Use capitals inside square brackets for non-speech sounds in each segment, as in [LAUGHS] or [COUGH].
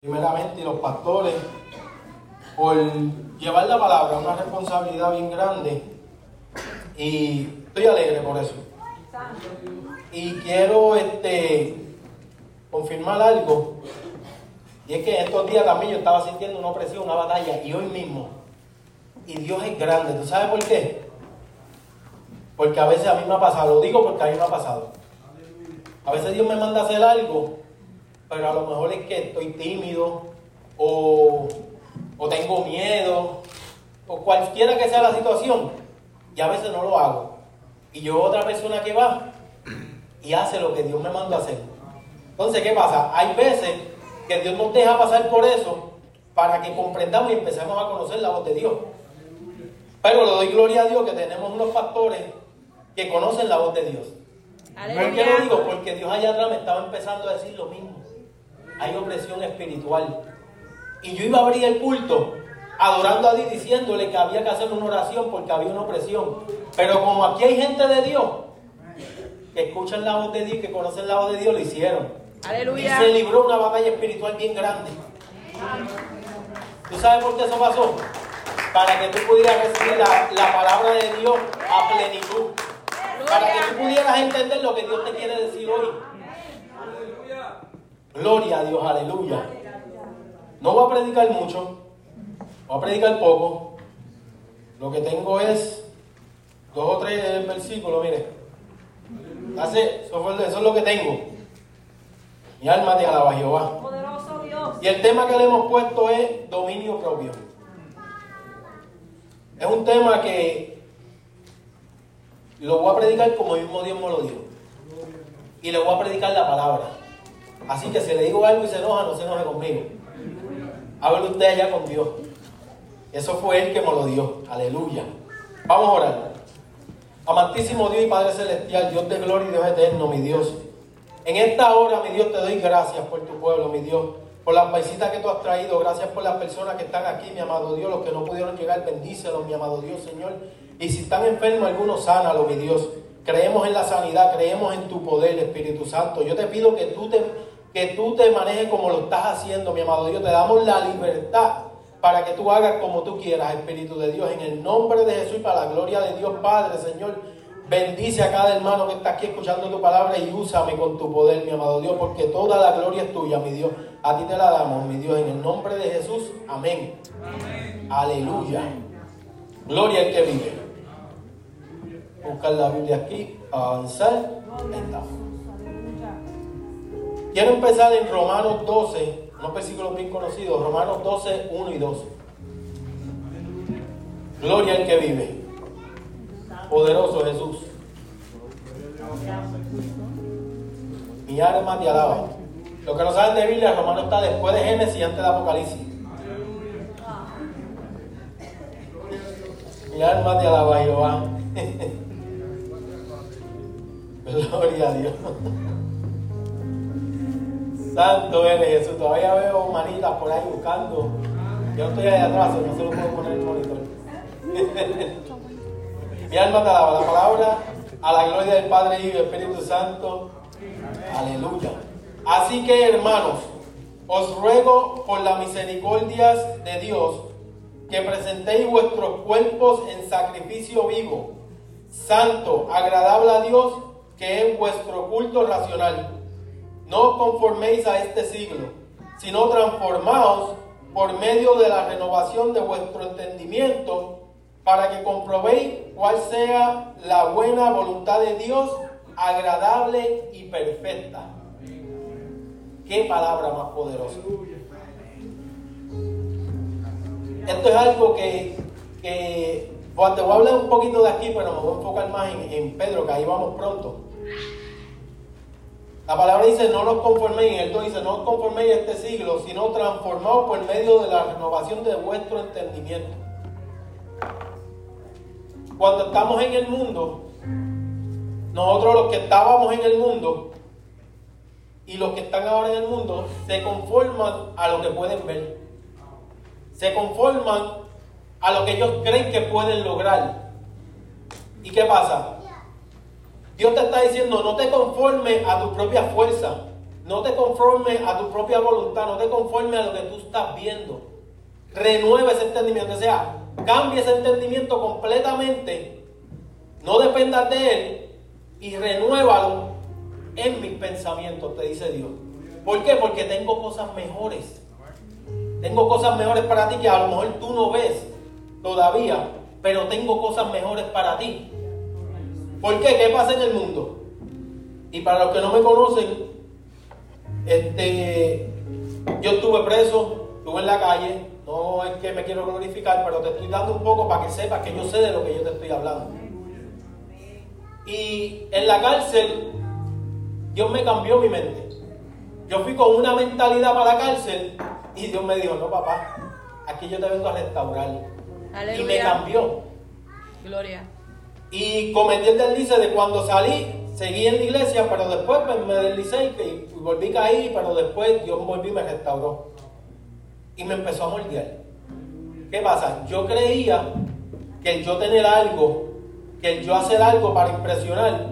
primeramente los pastores por llevar la palabra, una responsabilidad bien grande y estoy alegre por eso. Y quiero este confirmar algo y es que estos días también yo estaba sintiendo una opresión, una batalla y hoy mismo. Y Dios es grande, ¿tú sabes por qué? Porque a veces a mí me ha pasado, lo digo porque a mí me ha pasado. A veces Dios me manda a hacer algo pero a lo mejor es que estoy tímido o, tengo miedo o cualquiera que sea la situación y a veces no lo hago. Y yo otra persona que va y hace lo que Dios me mandó a hacer. Entonces, ¿qué pasa? Hay veces que Dios nos deja pasar por eso para que comprendamos y empecemos a conocer la voz de Dios. Pero le doy gloria a Dios que tenemos unos pastores que conocen la voz de Dios. ¿Por qué lo digo? Porque Dios allá atrás me estaba empezando a decir lo mismo hay opresión espiritual. Y yo iba a abrir el culto adorando a Dios diciéndole que había que hacer una oración porque había una opresión. Pero como aquí hay gente de Dios que escuchan la voz de Dios, que conocen la voz de Dios, lo hicieron. Aleluya. Y se libró una batalla espiritual bien grande. ¿Tú sabes por qué eso pasó? Para que tú pudieras recibir la, la palabra de Dios a plenitud. Para que tú pudieras entender lo que Dios te quiere decir hoy. Gloria a Dios, aleluya. No voy a predicar mucho, voy a predicar poco. Lo que tengo es dos o tres versículos, mire. Hace, eso, es lo que tengo. Mi alma te alaba Jehová. Poderoso Dios. Y el tema que le hemos puesto es dominio propio. Es un tema que lo voy a predicar como mismo Dios me lo dio. Y le voy a predicar la palabra. Así que si le digo algo y se enoja, no se enoje conmigo. Hable usted allá con Dios. Eso fue Él que me lo dio. Aleluya. Vamos a orar. Amantísimo Dios y Padre Celestial, Dios de gloria y Dios eterno, mi Dios. En esta hora, mi Dios, te doy gracias por tu pueblo, mi Dios. Por las paisitas que tú has traído. Gracias por las personas que están aquí, mi amado Dios. Los que no pudieron llegar, bendícelos, mi amado Dios, Señor. Y si están enfermos, algunos sánalos, mi Dios. Creemos en la sanidad, creemos en tu poder, Espíritu Santo. Yo te pido que tú te que tú te manejes como lo estás haciendo, mi amado Dios. Te damos la libertad para que tú hagas como tú quieras, Espíritu de Dios. En el nombre de Jesús y para la gloria de Dios Padre, Señor. Bendice a cada hermano que está aquí escuchando tu palabra y úsame con tu poder, mi amado Dios, porque toda la gloria es tuya, mi Dios. A ti te la damos, mi Dios, en el nombre de Jesús. Amén. Aleluya. Gloria al que vive. Buscar la Biblia aquí, avanzar. Estamos. Quiero empezar en Romanos 12, unos versículos bien conocidos, Romanos 12, 1 y 2. Gloria al que vive. Poderoso Jesús. Mi alma te alaba. Los que no saben de Biblia, Romano está después de Génesis y antes de Apocalipsis. Mi alma te alaba, Jehová. [LAUGHS] Gloria a Dios. Santo eres Jesús. Todavía veo manitas por ahí buscando. Yo estoy ahí atrás, no se lo puedo poner el monitor. Mi alma te alaba la palabra a la gloria del Padre y del Espíritu Santo. Aleluya. Así que, hermanos, os ruego por las misericordias de Dios que presentéis vuestros cuerpos en sacrificio vivo, santo, agradable a Dios, que es vuestro culto racional no conforméis a este siglo, sino transformaos por medio de la renovación de vuestro entendimiento, para que comprobéis cuál sea la buena voluntad de Dios, agradable y perfecta. Qué palabra más poderosa. Esto es algo que, bueno, te voy a hablar un poquito de aquí, pero me voy a enfocar más en, en Pedro, que ahí vamos pronto. La palabra dice, no nos conforméis, el 2 dice, no os conforméis a este siglo, sino transformaos por medio de la renovación de vuestro entendimiento. Cuando estamos en el mundo, nosotros los que estábamos en el mundo y los que están ahora en el mundo, se conforman a lo que pueden ver. Se conforman a lo que ellos creen que pueden lograr. ¿Y qué pasa? Dios te está diciendo, no te conformes a tu propia fuerza, No te conformes a tu propia voluntad, no te conformes a lo que tú estás viendo. Renueva ese entendimiento, o sea, cambia ese entendimiento completamente. No dependas de él y renuévalo en mis pensamientos, te dice Dios. ¿Por qué? Porque tengo cosas mejores. Tengo cosas mejores para ti que a lo mejor tú no ves todavía, pero tengo cosas mejores para ti. ¿Por qué? ¿Qué pasa en el mundo? Y para los que no me conocen, este, yo estuve preso, estuve en la calle, no es que me quiero glorificar, pero te estoy dando un poco para que sepas que yo sé de lo que yo te estoy hablando. Y en la cárcel, Dios me cambió mi mente. Yo fui con una mentalidad para la cárcel y Dios me dijo, no papá, aquí yo te vengo a restaurar. Y me cambió. Gloria. Y cometí el deslice de cuando salí, seguí en la iglesia, pero después me, deslicé y, volví a caer, pero después Dios volví y me restauró. Y me empezó a moldear. ¿Qué pasa? Yo creía que el yo tener algo, que el yo hacer algo para impresionar,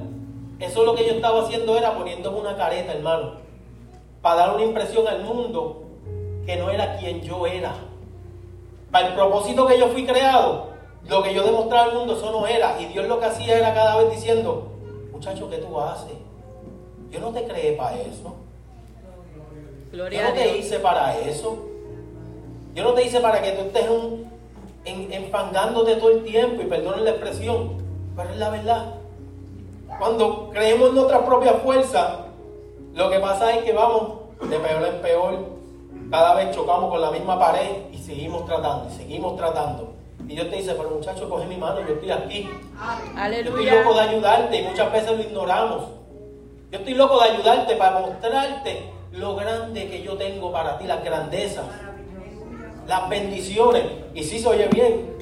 eso lo que yo estaba haciendo era poniéndome una careta, hermano, para dar una impresión al mundo que no era quien yo era. Para el propósito que yo fui creado, lo que yo demostraba al mundo, eso no era. Y Dios lo que hacía era cada vez diciendo, muchacho, ¿qué tú haces? Yo no te creé para eso. yo no te hice para eso. Yo no te hice para que tú estés enfangándote todo el tiempo, y perdonen la expresión, pero es la verdad. Cuando creemos en nuestra propia fuerza, lo que pasa es que vamos de peor en peor, cada vez chocamos con la misma pared y seguimos tratando, y seguimos tratando. Y Dios te dice, pero muchacho, coge mi mano, yo estoy aquí. Yo estoy loco de ayudarte y muchas veces lo ignoramos. Yo estoy loco de ayudarte para mostrarte lo grande que yo tengo para ti, las grandezas, las bendiciones. Y si se oye bien.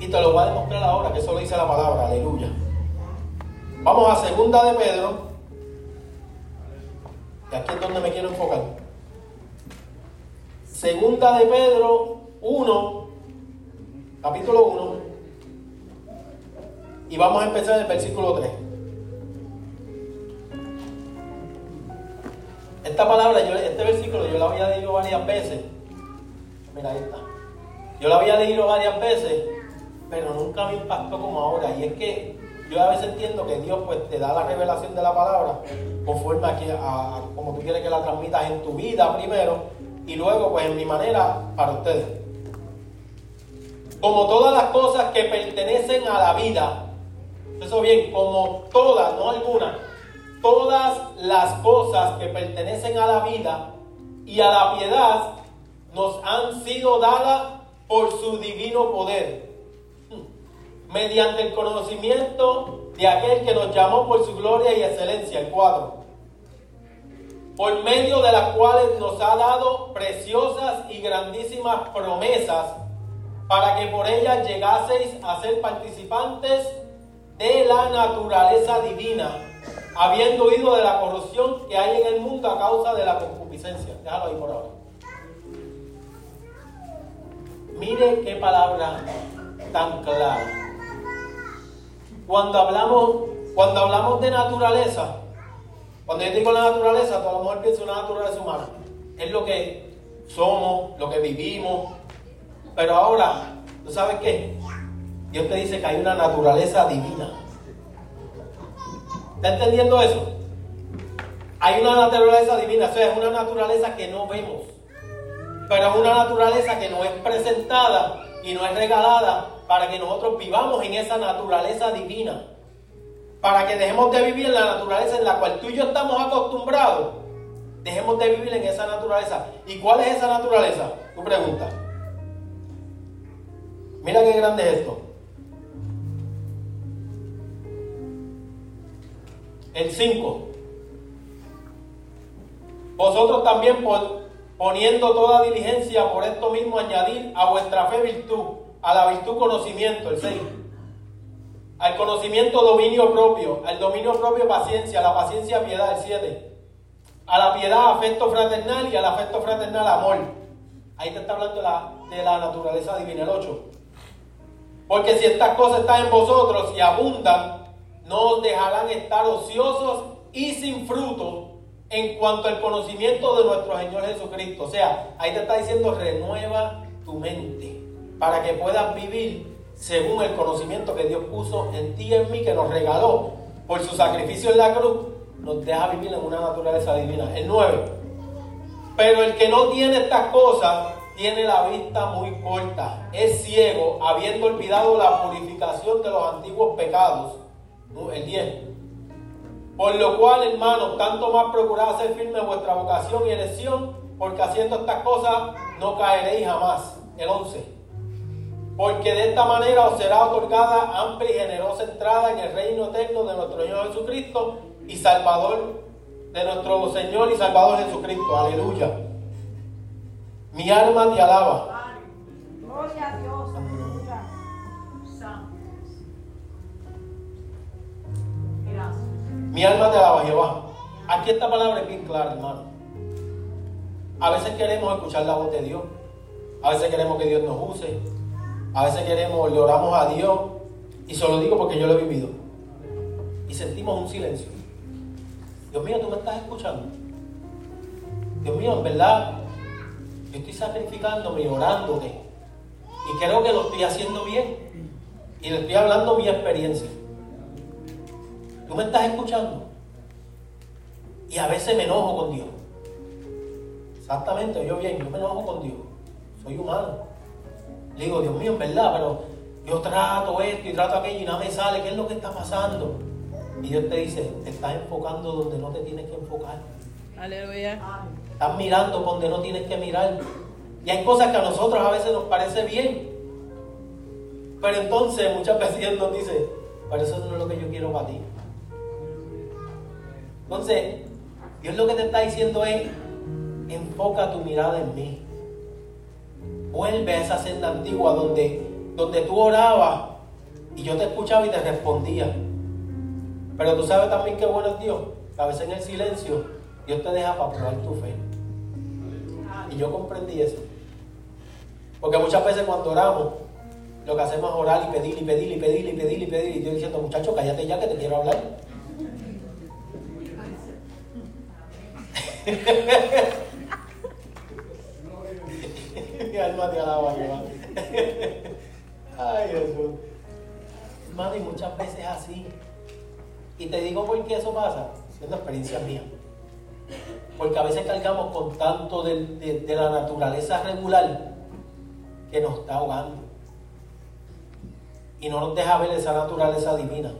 Y te lo voy a demostrar ahora, que eso lo dice la palabra, aleluya. Vamos a segunda de Pedro. Y aquí es donde me quiero enfocar. Segunda de Pedro 1, capítulo 1, y vamos a empezar en el versículo 3. Esta palabra, este versículo yo lo había leído varias veces. Mira, ahí está. Yo lo había leído varias veces, pero nunca me impactó como ahora. Y es que yo a veces entiendo que Dios pues te da la revelación de la palabra conforme a, a como tú quieres que la transmitas en tu vida primero y luego pues en mi manera para ustedes. Como todas las cosas que pertenecen a la vida, eso bien, como todas, no algunas, todas las cosas que pertenecen a la vida y a la piedad nos han sido dadas por su divino poder, mediante el conocimiento de aquel que nos llamó por su gloria y excelencia, el cuadro. Por medio de las cuales nos ha dado preciosas y grandísimas promesas, para que por ellas llegaseis a ser participantes de la naturaleza divina, habiendo huido de la corrupción que hay en el mundo a causa de la concupiscencia. Déjalo ahí por ahora. Mire qué palabra tan clara. Cuando hablamos, cuando hablamos de naturaleza, cuando yo digo la naturaleza, todo el mundo piensa una naturaleza humana. Es lo que somos, lo que vivimos. Pero ahora, ¿tú sabes qué? Dios te dice que hay una naturaleza divina. ¿Está entendiendo eso? Hay una naturaleza divina, o sea, es una naturaleza que no vemos. Pero es una naturaleza que no es presentada y no es regalada para que nosotros vivamos en esa naturaleza divina para que dejemos de vivir en la naturaleza en la cual tú y yo estamos acostumbrados. Dejemos de vivir en esa naturaleza. ¿Y cuál es esa naturaleza? Tu pregunta. Mira qué grande es esto. El 5. Vosotros también poniendo toda diligencia por esto mismo añadir a vuestra fe virtud, a la virtud conocimiento, el 6 al conocimiento dominio propio, al dominio propio paciencia, a la paciencia piedad, el 7. A la piedad afecto fraternal y al afecto fraternal amor. Ahí te está hablando de la, naturaleza divina, el 8. Porque si estas cosas están en vosotros y abundan, no os dejarán estar ociosos y sin fruto en cuanto al conocimiento de nuestro Señor Jesucristo. O sea, ahí te está diciendo, renueva tu mente para que puedas vivir según el conocimiento que Dios puso en ti y en mí, que nos regaló por su sacrificio en la cruz, nos deja vivir en una naturaleza divina. El 9. Pero el que no tiene estas cosas tiene la vista muy corta, es ciego, habiendo olvidado la purificación de los antiguos pecados. El 10. Por lo cual, hermanos, tanto más procurad hacer firme vuestra vocación y elección, porque haciendo estas cosas no caeréis jamás. El 11 porque de esta manera os será otorgada amplia y generosa entrada en el reino eterno de nuestro Señor Jesucristo y Salvador de nuestro Señor y Salvador Jesucristo. Aleluya. Mi alma te alaba. Gloria a Dios. Aleluya. Mi alma te alaba, Jehová. Aquí esta palabra es bien clara, hermano. A veces queremos escuchar la voz de Dios. A veces queremos que Dios nos use. A veces queremos, le oramos a Dios, y se lo digo porque yo lo he vivido. Y sentimos un silencio. Dios mío, tú me estás escuchando. Dios mío, en verdad, yo estoy sacrificándome y orándote. Y creo que lo estoy haciendo bien. Y le estoy hablando mi experiencia. Tú me estás escuchando. Y a veces me enojo con Dios. Exactamente, yo bien, yo me enojo con Dios. Soy humano. Le digo, Dios mío, en verdad, pero yo trato esto y trato aquello y nada me sale. ¿Qué es lo que está pasando? Y Dios te dice, te estás enfocando donde no te tienes que enfocar. Aleluya. Estás mirando donde no tienes que mirar. Y hay cosas que a nosotros a veces nos parece bien. Pero entonces muchas veces nos dice, pero eso no es lo que yo quiero para ti. Entonces, Dios lo que te está diciendo es, enfoca tu mirada en mí. Vuelve a esa senda antigua donde, donde tú orabas y yo te escuchaba y te respondía. Pero tú sabes también qué bueno es Dios. a veces en el silencio Dios te deja para probar tu fe. Y yo comprendí eso. Porque muchas veces cuando oramos, lo que hacemos es orar y pedir y pedir y pedir y pedir y pedir. Y Dios diciendo, muchacho, cállate ya que te quiero hablar. [LAUGHS] alma te alaba, Ay, Jesús. Hermano, y muchas veces así. Y te digo por qué eso pasa, siendo experiencia mía. Porque a veces cargamos con tanto de, la naturaleza regular que nos está ahogando. Y no nos deja ver esa naturaleza divina.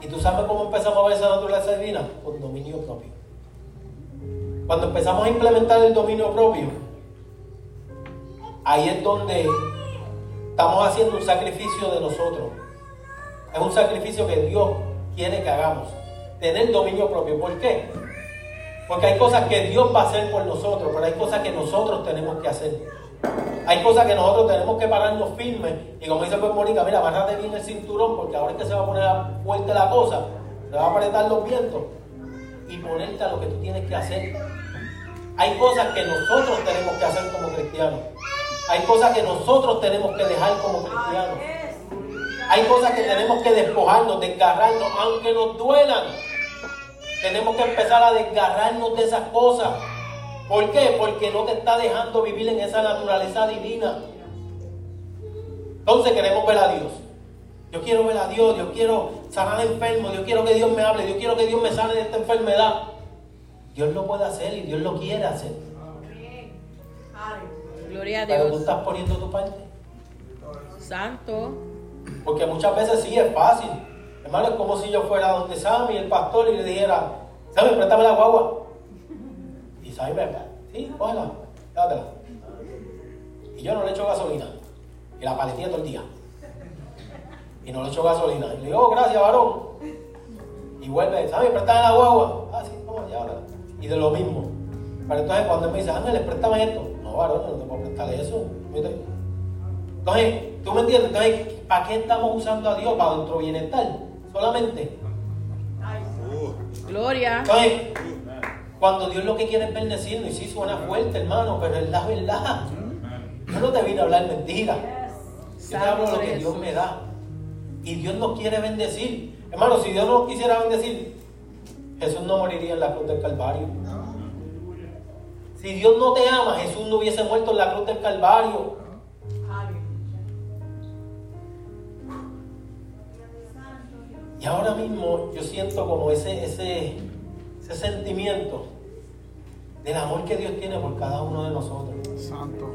¿Y tú sabes cómo empezamos a ver esa naturaleza divina? Con dominio propio. Cuando empezamos a implementar el dominio propio, ahí es donde estamos haciendo un sacrificio de nosotros. Es un sacrificio que Dios quiere que hagamos. Tener dominio propio. ¿Por qué? Porque hay cosas que Dios va a hacer por nosotros, pero hay cosas que nosotros tenemos que hacer. Hay cosas que nosotros tenemos que pararnos firmes. Y como dice pues Mónica, mira, bájate bien el cinturón, porque ahora es que se va a poner fuerte la cosa, se va a apretar los vientos y ponerte a lo que tú tienes que hacer. Hay cosas que nosotros tenemos que hacer como cristianos. Hay cosas que nosotros tenemos que dejar como cristianos. Hay cosas que tenemos que despojarnos, desgarrarnos, aunque nos duelan. Tenemos que empezar a desgarrarnos de esas cosas. ¿Por qué? Porque no te está dejando vivir en esa naturaleza divina. Entonces queremos ver a Dios. Yo quiero ver a Dios, yo quiero sanar enfermos, yo quiero que Dios me hable, yo quiero que Dios me sane de esta enfermedad. Dios lo puede hacer y Dios lo quiere hacer. Gloria a Dios. Pero tú estás poniendo tu parte. Santo. Porque muchas veces sí es fácil. Hermano, es como si yo fuera donde Sammy, el pastor, y le dijera, Sammy, préstame la guagua. Y Sammy me sí, cógela, dátela. Y yo no le echo gasolina. Y la paletía todo el día. Y no le echo gasolina. Y le digo, oh, gracias, varón. Y vuelve, Sammy, préstame la guagua. Ah, sí, toma, ahora. Y de lo mismo. Pero entonces cuando él me dice, Ángel, préstame esto varón, no te puedo prestar eso. Entonces, ¿tú me entiendes? Entonces, ¿para qué estamos usando a Dios? Para nuestro bienestar, solamente. Gloria. Cuando Dios lo que quiere es bendecirnos, y sí suena fuerte, hermano, pero es la verdad. Yo no te vine a hablar mentira. Yo te hablo lo que Dios me da. Y Dios nos quiere bendecir. Hermano, si Dios no quisiera bendecir, Jesús no moriría en la cruz del Calvario. Si Dios no te ama, Jesús no hubiese muerto en la cruz del Calvario. Y ahora mismo yo siento como ese, ese, ese sentimiento del amor que Dios tiene por cada uno de nosotros. Santo.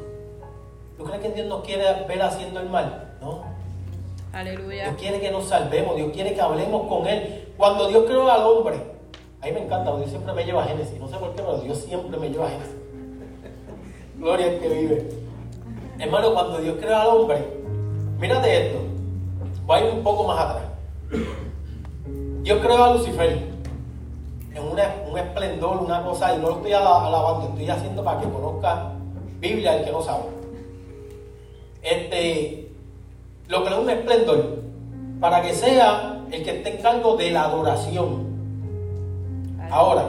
¿Tú crees que Dios nos quiere ver haciendo el mal? No. Aleluya. Dios quiere que nos salvemos, Dios quiere que hablemos con Él. Cuando Dios creó al hombre, a mí me encanta, Dios siempre me lleva a Génesis. No sé por qué, pero Dios siempre me lleva a Génesis. [LAUGHS] Gloria al que vive. Hermano, cuando Dios creó al hombre, mírate esto. Voy a ir un poco más atrás. Dios creó a Lucifer en una- un esplendor, una cosa, y no lo estoy ala- alabando, estoy haciendo para que conozca Biblia el que no sabe. Este, lo creó un esplendor para que sea el que esté en cargo de la adoración. Ahora,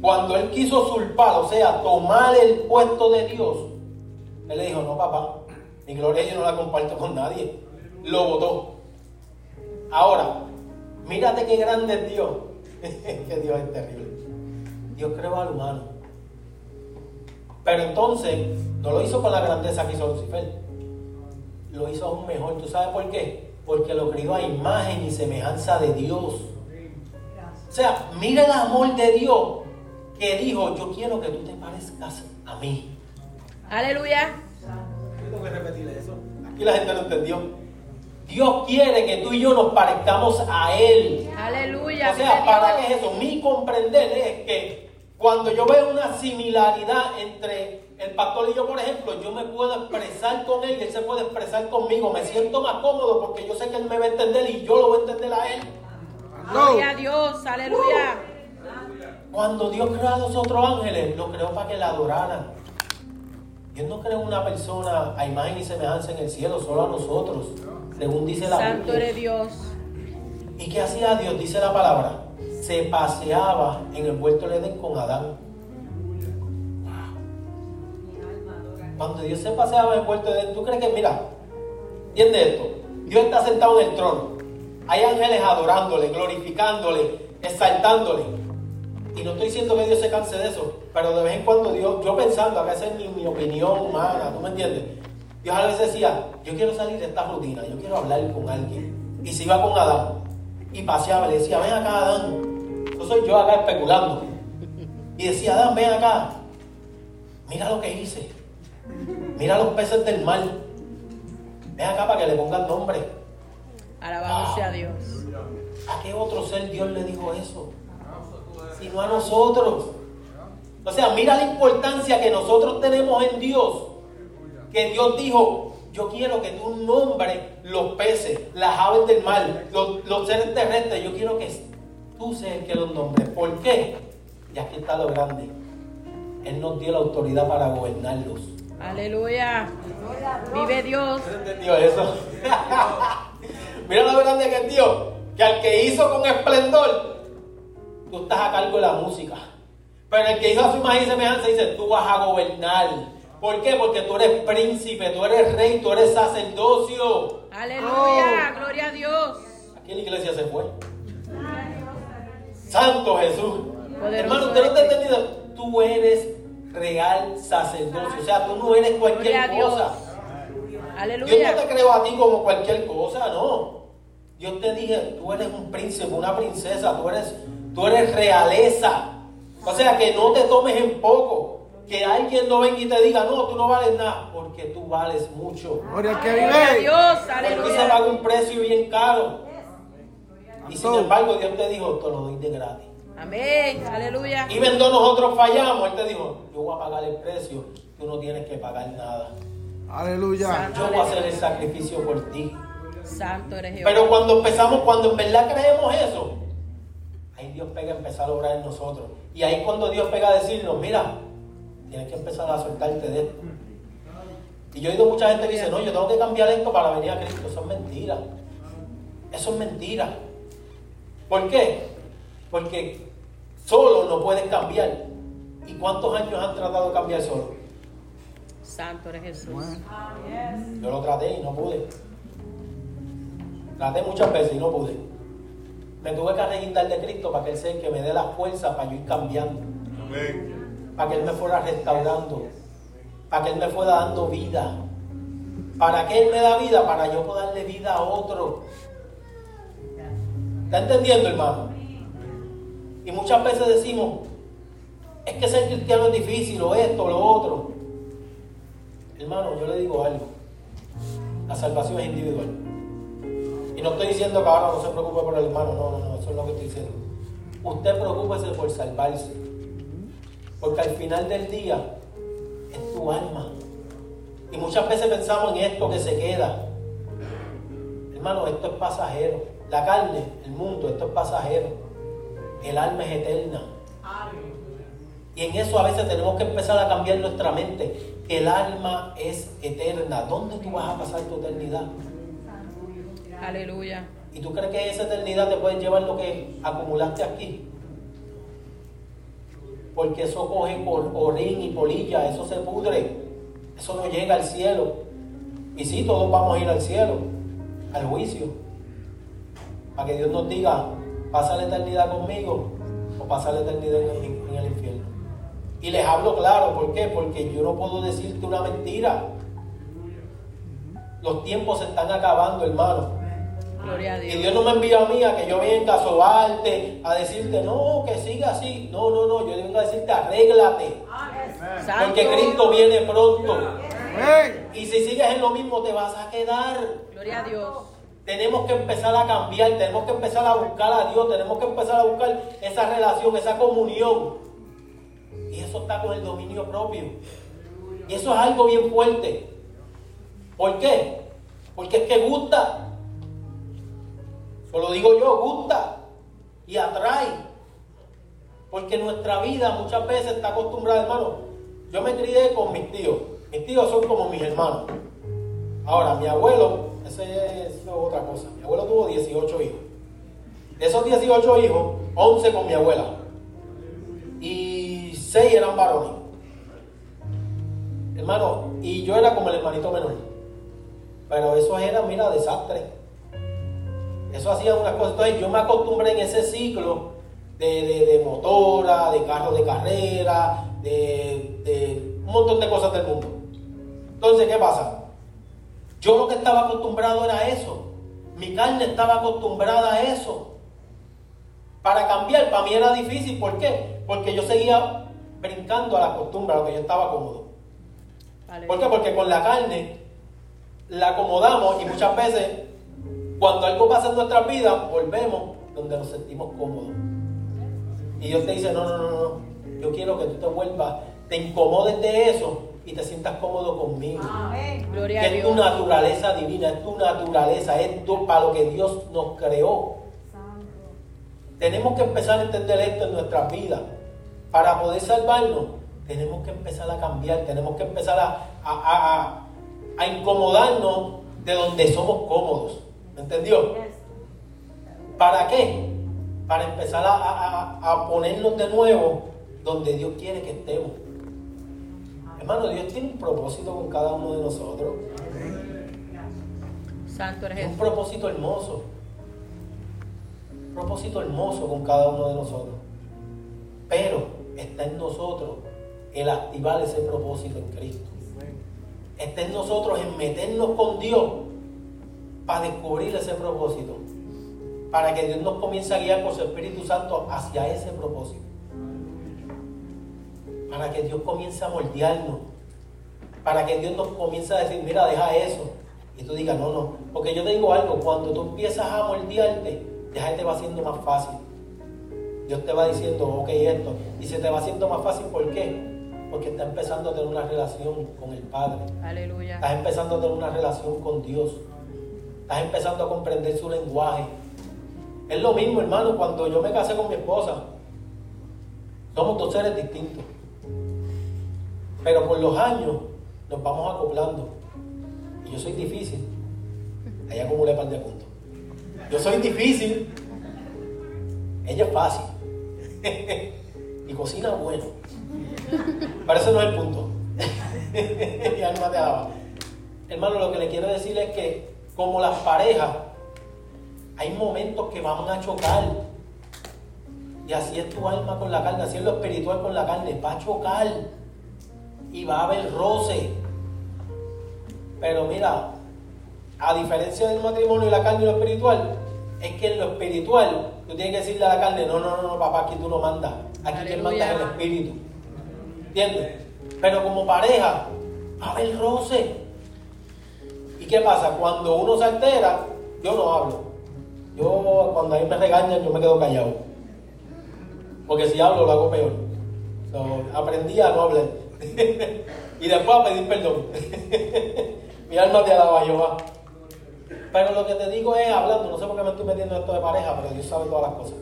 cuando él quiso usurpar, o sea, tomar el puesto de Dios, él le dijo, no papá, mi gloria yo no la comparto con nadie. Lo votó. Ahora, mírate qué grande es Dios. [LAUGHS] que Dios es terrible. Dios creó al humano. Pero entonces, no lo hizo con la grandeza que hizo Lucifer. Lo hizo aún mejor. ¿Tú sabes por qué? Porque lo crió a imagen y semejanza de Dios. O sea, mira el amor de Dios que dijo, yo quiero que tú te parezcas a mí. Aleluya. Tengo que repetirle eso. Aquí la gente no entendió. Dios quiere que tú y yo nos parezcamos a Él. Aleluya. O sea, ¿para qué es eso? Mi comprender es que cuando yo veo una similaridad entre el pastor y yo, por ejemplo, yo me puedo expresar con él y él se puede expresar conmigo. Me siento más cómodo porque yo sé que él me va a entender y yo lo voy a entender a él. Gloria a Dios. Aleluya. Cuando Dios creó a los otros ángeles, los creó para que la adoraran. Dios no creó una persona a imagen y semejanza en el cielo, solo a nosotros, según dice la Santo Biblia. eres Dios. ¿Y qué hacía Dios? Dice la palabra. Se paseaba en el huerto del Edén con Adán. Cuando Dios se paseaba en el huerto del Edén, ¿tú crees que, mira, entiende esto? Dios está sentado en el trono. Hay ángeles adorándole, glorificándole, exaltándole. Y no estoy diciendo que Dios se canse de eso, pero de vez en cuando Dios, yo pensando, a veces mi, mi opinión humana, ¿tú me entiendes? Dios a veces decía, yo quiero salir de esta rutina, yo quiero hablar con alguien. Y se iba con Adán y paseaba, le decía, ven acá Adán. Eso soy yo acá especulando. Y decía, Adán, ven acá. Mira lo que hice. Mira los peces del mar. Ven acá para que le pongan nombre. Alabado sea Dios. ¿A qué otro ser Dios le dijo eso? Sino a nosotros. O sea, mira la importancia que nosotros tenemos en Dios. Que Dios dijo, yo quiero que tú nombres los peces, las aves del mar, los, los seres terrestres. Yo quiero que tú seas el que los nombres. ¿Por qué? Y aquí está lo grande. Él nos dio la autoridad para gobernarlos. Aleluya. Vive Dios. ¿Usted entendió eso? [LAUGHS] Mira lo grande que es Dios. Que al que hizo con esplendor, tú estás a cargo de la música. Pero el que hizo a su imagen y semejanza dice, tú vas a gobernar. ¿Por qué? Porque tú eres príncipe, tú eres rey, tú eres sacerdocio. Aleluya. Gloria a Dios. Aquí la iglesia se fue. Santo Jesús. Poderoso Hermano, usted no está eres. entendido. Tú eres real sacerdocio. O sea, tú no eres cualquier cosa. Dios no Aleluya. te creó a ti como cualquier cosa, no. Dios te dije, tú eres un príncipe, una princesa, tú eres, tú eres realeza. O sea, que no te tomes en poco. Que alguien no venga y te diga, no, tú no vales nada, porque tú vales mucho. Gloria al que vive. Dios. Porque se Aleluya. paga un precio bien caro. Y sin embargo, Dios te dijo, te lo doy de gratis. Amén. Aleluya. Y cuando nosotros fallamos, Él te dijo, yo voy a pagar el precio, tú no tienes que pagar nada. Aleluya. Santo. Yo voy a hacer el sacrificio por ti. Santo eres Jehová. Pero cuando empezamos, cuando en verdad creemos eso, ahí Dios pega a empezar a obrar en nosotros. Y ahí cuando Dios pega a decirnos, mira, tienes que empezar a soltarte de esto. Y yo he oído mucha gente que dice, no, yo tengo que cambiar esto para venir a Cristo. Eso es mentira. Eso es mentira. ¿Por qué? Porque solo no puedes cambiar. ¿Y cuántos años han tratado de cambiar solo? Santo eres Jesús. Yo lo traté y no pude. Traté muchas veces y no pude. Me tuve que arreguindar de Cristo para que Él sea el que me dé la fuerza para yo ir cambiando. Para que Él me fuera restaurando. Para que Él me fuera dando vida. ¿Para qué Él me da vida? Para yo poder darle vida a otro. ¿Está entendiendo, hermano? Y muchas veces decimos, es que ser cristiano es difícil, o esto, o lo otro. Hermano, yo le digo algo. La salvación es individual. Y no estoy diciendo que ahora no se preocupe por el hermano, no, no, no, eso es lo que estoy diciendo. Usted preocúpese por salvarse. Porque al final del día es tu alma. Y muchas veces pensamos en esto que se queda. Hermano, esto es pasajero. La carne, el mundo, esto es pasajero. El alma es eterna. Y en eso a veces tenemos que empezar a cambiar nuestra mente. El alma es eterna. ¿Dónde tú vas a pasar tu eternidad? Aleluya. ¿Y tú crees que esa eternidad te puede llevar lo que acumulaste aquí? Porque eso coge por orín y polilla, eso se pudre, eso no llega al cielo. Y sí, todos vamos a ir al cielo, al juicio. Para que Dios nos diga, pasa la eternidad conmigo o pasa la eternidad en, el infierno. Y les hablo claro, ¿por qué? Porque yo no puedo decirte una mentira. Los tiempos se están acabando, hermano. Gloria a Y Dios. Dios no me envía a mí a que yo venga a sobarte, a decirte, no, que siga así. No, no, no, yo vengo a decirte, arréglate. Porque Cristo viene pronto. Y si sigues en lo mismo, te vas a quedar. Gloria a Dios. Tenemos que empezar a cambiar, tenemos que empezar a buscar a Dios, tenemos que empezar a buscar esa relación, esa comunión. Y eso está con el dominio propio. Y eso es algo bien fuerte. ¿Por qué? Porque es que gusta. Solo digo yo, gusta y atrae. Porque nuestra vida muchas veces está acostumbrada, hermano. Yo me crié con mis tíos. Mis tíos son como mis hermanos. Ahora, mi abuelo, eso es otra cosa. Mi abuelo tuvo 18 hijos. De esos 18 hijos, 11 con mi abuela. Y 6 eran varones. Hermano, y yo era como el hermanito menor. Pero eso era, mira, desastre. Eso hacía unas cosas. Entonces yo me acostumbré en ese ciclo de, de, de motora, de carro de carrera, de, de un montón de cosas del mundo. Entonces, ¿qué pasa? Yo lo que estaba acostumbrado era eso. Mi carne estaba acostumbrada a eso. Para cambiar, para mí era difícil. ¿Por qué? Porque yo seguía brincando a la costumbre, a lo que yo estaba cómodo. Aleluya. ¿Por qué? Porque con la carne la acomodamos y muchas veces cuando algo pasa en nuestras vidas, volvemos donde nos sentimos cómodos. Y Dios te dice, no, no, no, no, yo quiero que tú te vuelvas, te incomodes de eso y te sientas cómodo conmigo. Gloria Que a es tu naturaleza divina, es tu naturaleza, es tu- para lo que Dios nos creó. Tenemos que empezar a entender esto en nuestras vidas. Para poder salvarnos, tenemos que empezar a cambiar, tenemos que empezar a, a- a- a- a incomodarnos de donde somos cómodos. ¿Me entendió? ¿Para qué? Para empezar a, a- ponernos de nuevo donde Dios quiere que estemos. Hermano, Dios tiene un propósito con cada uno de nosotros. Santo eres Es un propósito hermoso. Un propósito hermoso con cada uno de nosotros. Pero está en nosotros el activar ese propósito en Cristo. Está en nosotros en meternos con Dios para descubrir ese propósito. Para que Dios nos comience a guiar por su Espíritu Santo hacia ese propósito. Para que Dios comience a moldearnos. Para que Dios nos comience a decir, mira, deja eso. Y tú digas, no, no. Porque yo te digo algo, cuando tú empiezas a moldearte, ya te va haciendo más fácil. Dios te va diciendo, ok, esto. Y se te va haciendo más fácil, ¿por qué? Porque está empezando a tener una relación con el Padre. Aleluya. Estás empezando a tener una relación con Dios. Estás empezando a comprender su lenguaje. Es lo mismo, hermano, cuando yo me casé con mi esposa. Somos dos seres distintos. Pero por los años nos vamos acoplando. Y yo soy difícil. Ahí acumulé par de puntos. Yo soy difícil. Ella es fácil. [LAUGHS] y cocina bueno. Pero ese no es el punto. Mi alma alaba. Hermano, lo que le quiero decir es que como las parejas, Hay momentos que van a chocar. Y así es tu alma con la carne, así es lo espiritual con la carne. Va a chocar. Y va a haber roce. Pero mira, a diferencia del matrimonio y la carne y lo espiritual, es que en lo espiritual tú tienes que decirle a la carne, no, no, no, no papá, aquí tú no mandas. Aquí quien manda es el espíritu. ¿Entiendes? Pero como pareja, va a haber roce. ¿Y qué pasa? Cuando uno se altera, yo no hablo. Yo, cuando a mí me regañan, yo me quedo callado. Porque si hablo, lo hago peor. aprendí a no hablar. [LAUGHS] y después a pedir perdón. [LAUGHS] Mi alma te alaba, Jehová. Pero lo que te digo es hablando, no sé por qué me estoy metiendo en esto de pareja, pero Dios sabe todas las cosas.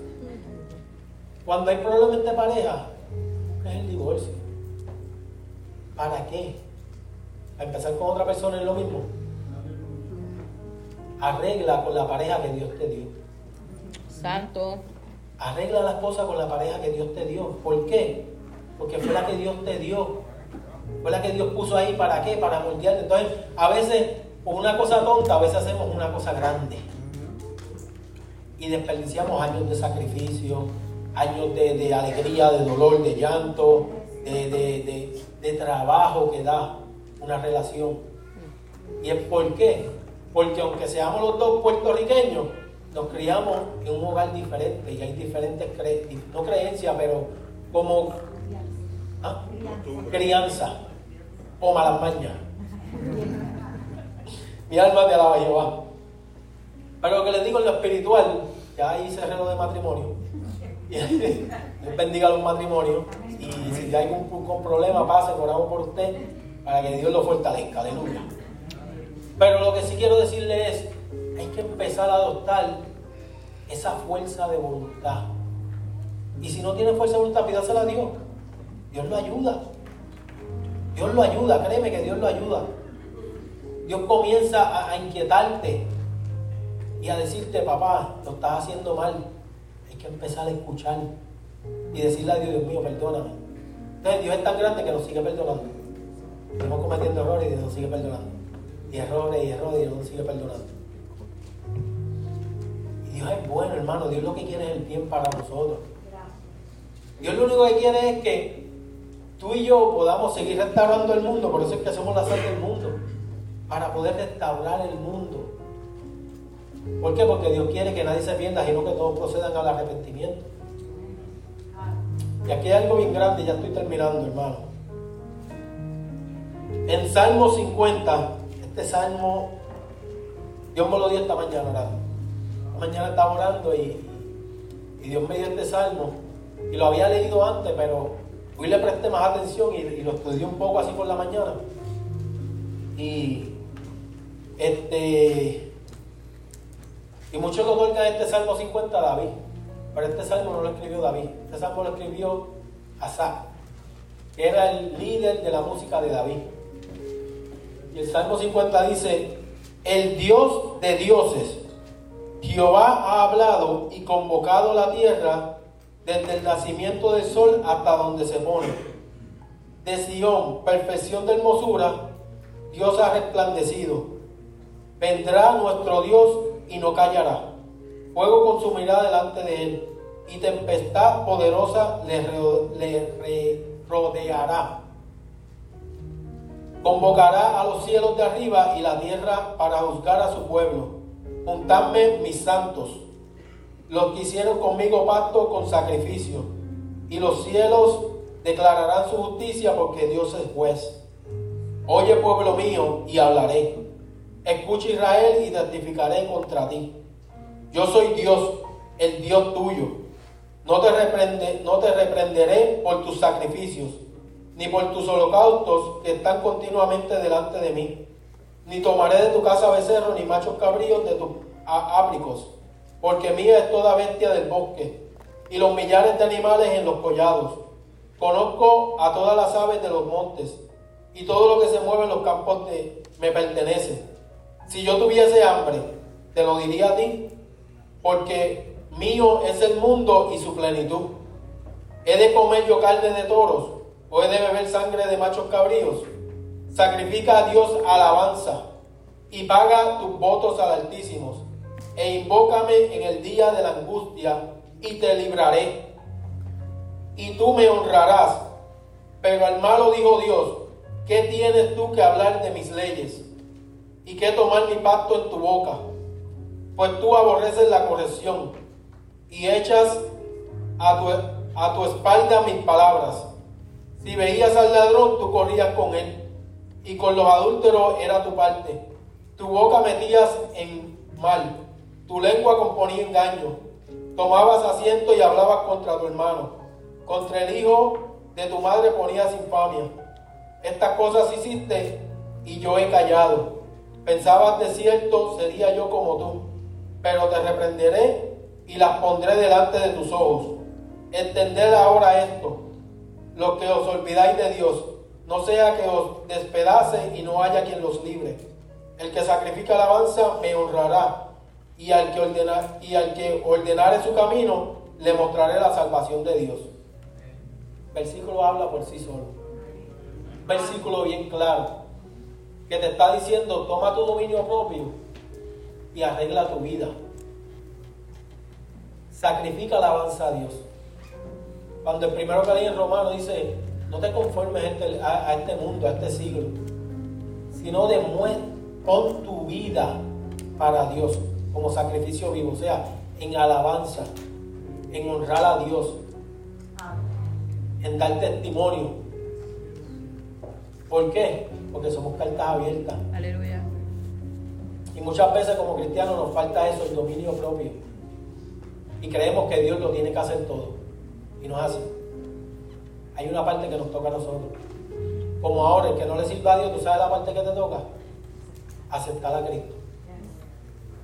Cuando hay problemas de pareja, es el divorcio. ¿Para qué? ¿A empezar con otra persona es lo mismo? Arregla con la pareja que Dios te dio. Santo. Arregla las cosas con la pareja que Dios te dio. ¿Por qué? Porque fue la que Dios te dio. Fue la que Dios puso ahí. ¿Para qué? Para moldearte. Entonces, a veces, con una cosa tonta, a veces hacemos una cosa grande. Y desperdiciamos años de sacrificio, años de, alegría, de dolor, de llanto, de, trabajo que da una relación. ¿Y es por qué? Porque aunque seamos los dos puertorriqueños, nos criamos en un hogar diferente y hay diferentes no creencias, pero como ¿ah? crianza o malas mañas. Mi alma te alaba Jehová. Pero lo que les digo en lo espiritual, ya ahí cerré lo de matrimonio. [LAUGHS] Dios bendiga los matrimonios. Y si hay algún, problema, pase, oramos por usted para que Dios lo fortalezca. Aleluya. Pero lo que sí quiero decirle es, hay que empezar a adoptar esa fuerza de voluntad. Y si no tiene fuerza de voluntad, pídasela a Dios. Dios lo ayuda. Dios lo ayuda, créeme que Dios lo ayuda. Dios comienza a inquietarte y a decirte, papá, lo estás haciendo mal que empezar a escuchar y decirle a Dios, Dios mío, perdóname. Entonces Dios es tan grande que nos sigue perdonando. Estamos cometiendo errores y Dios nos sigue perdonando. Y errores y errores y Dios nos sigue perdonando. Y Dios es bueno, hermano. Dios lo que quiere es el bien para nosotros. Dios lo único que quiere es que tú y yo podamos seguir restaurando el mundo. Por eso es que somos la sal del mundo. Para poder restaurar el mundo. ¿Por qué? Porque Dios quiere que nadie se pierda, sino que todos procedan al arrepentimiento. Y aquí hay algo bien grande, ya estoy terminando, hermano. En Salmo 50, este salmo, Dios me lo dio esta mañana orando. Esta mañana estaba orando y, Dios me dio este salmo. Y lo había leído antes, pero hoy le presté más atención y, y lo estudié un poco así por la mañana. Y este y muchos lo otorgan este Salmo 50 a David. Pero este salmo no lo escribió David. Este salmo lo escribió Asaf, que era el líder de la música de David. El Salmo 50 dice, el Dios de dioses, Jehová ha hablado y convocado la tierra desde el nacimiento del sol hasta donde se pone. De Sión, perfección de hermosura, Dios ha resplandecido. Vendrá nuestro Dios y no callará. Fuego consumirá delante de él y tempestad poderosa le, rodeará. Convocará a los cielos de arriba y la tierra para juzgar a su pueblo. Juntadme mis santos, los que hicieron conmigo pacto con sacrificio, y los cielos declararán su justicia porque Dios es juez. Oye pueblo mío y hablaré Escucha Israel y testificaré contra ti. Yo soy Dios, el Dios tuyo. No te, reprende, no te reprenderé por tus sacrificios, ni por tus holocaustos que están continuamente delante de mí. Ni tomaré de tu casa becerro, ni machos cabríos de tus ábricos, porque mía es toda bestia del bosque, y los millares de animales en los collados. Conozco a todas las aves de los montes, y todo lo que se mueve en los campos de, me pertenece. Si yo tuviese hambre, te lo diría a ti, porque mío es el mundo y su plenitud. ¿He de comer yo carne de toros o he de beber sangre de machos cabríos? Sacrifica a Dios alabanza y paga tus votos al Altísimo. e invócame en el día de la angustia y te libraré. Y tú me honrarás. Pero al malo dijo Dios, ¿qué tienes tú que hablar de mis leyes? ¿Y qué tomar mi pacto en tu boca? Pues tú aborreces la corrección y echas a tu, a tu espalda mis palabras. Si veías al ladrón, tú corrías con él, y con los adúlteros era tu parte. Tu boca metías en mal, tu lengua componía engaño. Tomabas asiento y hablabas contra tu hermano. Contra el hijo de tu madre ponías infamia. Estas cosas hiciste y yo he callado. Pensabas de cierto, sería yo como tú. Pero te reprenderé y las pondré delante de tus ojos. Entended ahora esto, lo que os olvidáis de Dios, no sea que os despedace y no haya quien los libre. El que sacrifica alabanza me honrará, y al que, ordenar, y al que ordenare su camino, le mostraré la salvación de Dios. Versículo habla por sí solo. Versículo bien claro, que te está diciendo, toma tu dominio propio y arregla tu vida. Sacrifica alabanza a Dios. Cuando el primero que leí en Romano dice, no te conformes este, a, este mundo, a este siglo, sino demuestra, con tu vida para Dios como sacrificio vivo, o sea, en alabanza, en honrar a Dios, en dar testimonio. ¿Por qué? Porque somos cartas abiertas. Aleluya. Y muchas veces como cristianos nos falta eso, el dominio propio. Y creemos que Dios lo tiene que hacer todo. Y no es así. Hay una parte que nos toca a nosotros. Como ahora, el que no le sirva a Dios, ¿tú sabes la parte que te toca? Aceptar a Cristo.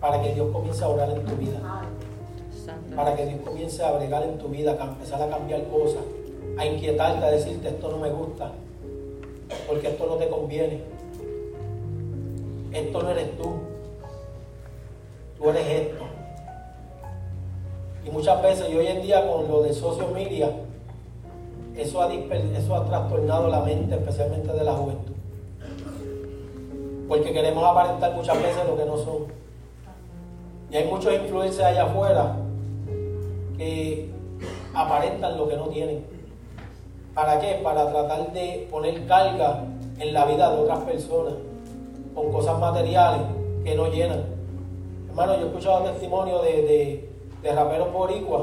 Para que Dios comience a orar en tu vida. Para que Dios comience a bregar en tu vida, a empezar a cambiar cosas, a inquietarte, a decirte esto no me gusta, porque esto no te conviene. Esto no eres tú. Tú eres esto. Y muchas veces, y hoy en día con lo de social media, eso ha, eso ha trastornado la mente, especialmente de la juventud. Porque queremos aparentar muchas veces lo que no son. Y hay muchos influencers allá afuera que aparentan lo que no tienen. ¿Para qué? Para tratar de poner carga en la vida de otras personas con cosas materiales que no llenan. Hermano, yo he escuchado testimonios de, de, de raperos boricuas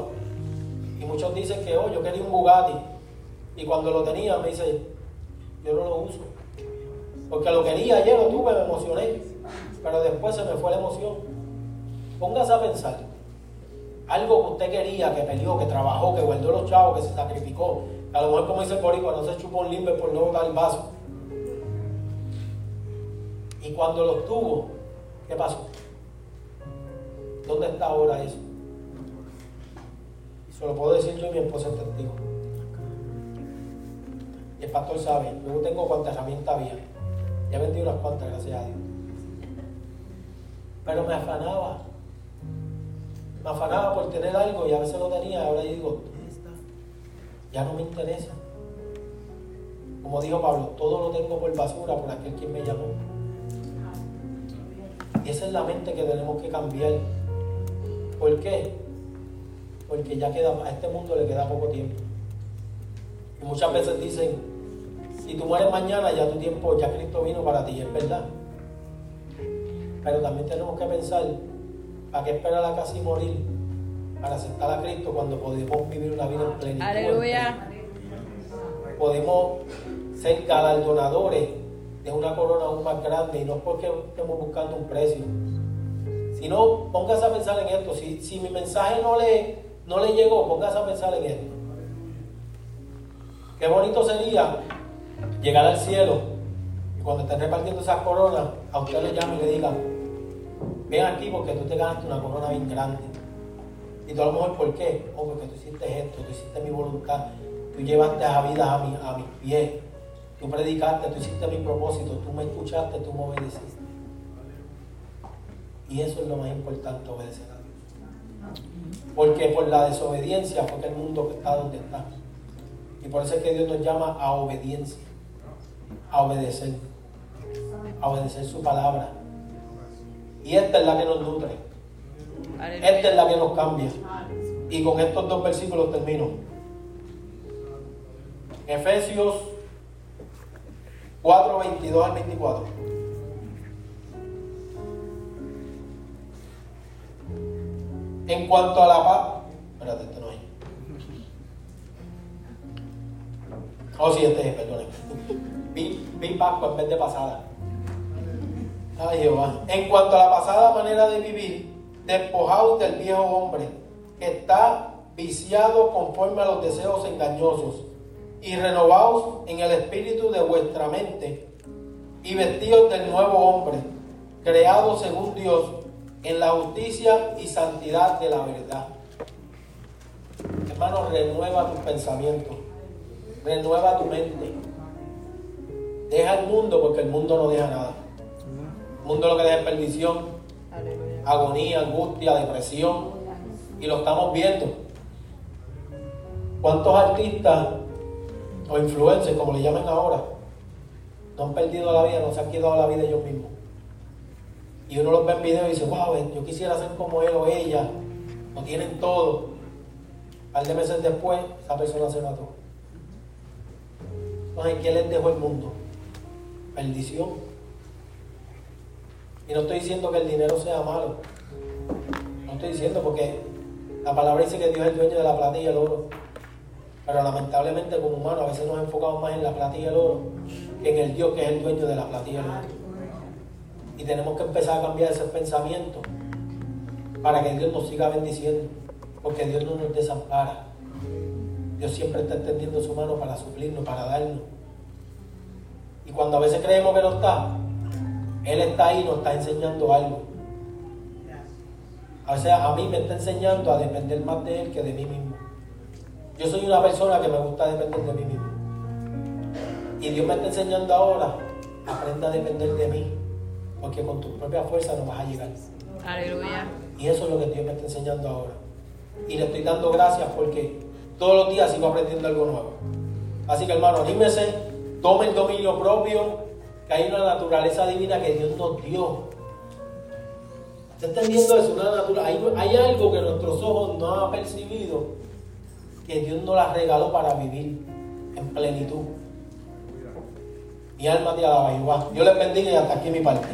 y muchos dicen que, oh, yo quería un Bugatti y cuando lo tenía me dice, yo no lo uso. Porque lo quería, ayer lo tuve, me emocioné, pero después se me fue la emoción. Póngase a pensar, algo que usted quería, que peleó, que trabajó, que guardó los chavos, que se sacrificó, a lo mejor como dice el boricua, no se chupó un limber por no botar el vaso. Y cuando lo tuvo, ¿qué pasó? ¿Dónde está ahora eso? Se lo puedo decir yo y mi esposa es testigo. Y el pastor sabe, luego tengo cuántas herramientas había. Ya vendí unas cuantas, gracias a Dios. Pero me afanaba. Me afanaba por tener algo y a veces lo tenía, ahora yo digo. Ya no me interesa. Como dijo Pablo, todo lo tengo por basura por aquel quien me llamó. Y esa es la mente que tenemos que cambiar. ¿Por qué? Porque ya queda, a este mundo le queda poco tiempo. Y muchas veces dicen, si tú mueres mañana, ya tu tiempo, ya Cristo vino para ti, es verdad. Pero también tenemos que pensar, ¿para qué esperar a casi morir para aceptar a Cristo cuando podemos vivir una vida en plenitud? Aleluya. Podemos ser galardonadores de una corona aún más grande y no es porque estemos buscando un precio. Sino, póngase a pensar en esto. Si, si mi mensaje no le, no le llegó, póngase a pensar en esto. Qué bonito sería llegar al cielo y cuando estén repartiendo esas coronas, a usted le llamen y le digan, ven aquí porque tú te ganaste una corona bien grande. Y tú a lo mejor, ¿por qué? Oh, porque tú hiciste esto, tú hiciste mi voluntad, tú llevaste a vida a, mi, a mis pies, tú predicaste, tú hiciste mi propósito, tú me escuchaste, tú me obedeciste. Y eso es lo más importante, obedecer. Porque por la desobediencia fue que el mundo está donde está. Y por eso es que Dios nos llama a obediencia, a obedecer, a obedecer su palabra. Y esta es la que nos nutre. Esta es la que nos cambia. Y con estos dos versículos termino. Efesios 4, 22 al 24. En cuanto a la paz. Oh, sí, este es, perdón. Vi, vi Pascua en vez de pasada. Ay, Jehová. En cuanto a la pasada manera de vivir, despojaos del viejo hombre, que está viciado conforme a los deseos engañosos, y renovaos en el espíritu de vuestra mente, y vestidos del nuevo hombre, creado según Dios, en la justicia y santidad de la verdad. Hermano, renueva tus pensamientos, renueva tu mente. Deja el mundo porque el mundo no deja nada. El mundo lo que deja es perdición, agonía, angustia, depresión. Y lo estamos viendo. ¿Cuántos artistas o influencers, como le llaman ahora, no han perdido la vida, no se han quitado la vida ellos mismos? Y uno los ve en video y dice, wow, yo quisiera ser como él o ella. Lo tienen todo. Par de meses después, esa persona se mató. Entonces, ¿qué les dejó el mundo? Perdición. Y no estoy diciendo que el dinero sea malo. No estoy diciendo porque la palabra dice que Dios es el dueño de la plata y el oro. Pero lamentablemente como humanos a veces nos enfocamos más en la plata y el oro que en el Dios que es el dueño de la plata y el oro. Y tenemos que empezar a cambiar ese pensamiento para que Dios nos siga bendiciendo. Porque Dios no nos desampara. Dios siempre está extendiendo su mano para suplirnos, para darnos. Y cuando a veces creemos que no está, Él está ahí y nos está enseñando algo. O sea, a mí me está enseñando a depender más de Él que de mí mismo. Yo soy una persona que me gusta depender de mí mismo. Y Dios me está enseñando ahora, aprenda a depender de mí, porque con tu propia fuerza no vas a llegar. Aleluya. Y eso es lo que Dios me está enseñando ahora. Y le estoy dando gracias porque todos los días sigo aprendiendo algo nuevo. Así que hermano, anímese, tome el dominio propio, que hay una naturaleza divina que Dios nos dio. ¿Está entendiendo eso? Una natura- hay, hay algo que nuestros ojos no han percibido, que Dios nos la regaló para vivir en plenitud. Mi alma te alaba, Jehová. Dios les bendiga y hasta aquí mi parte.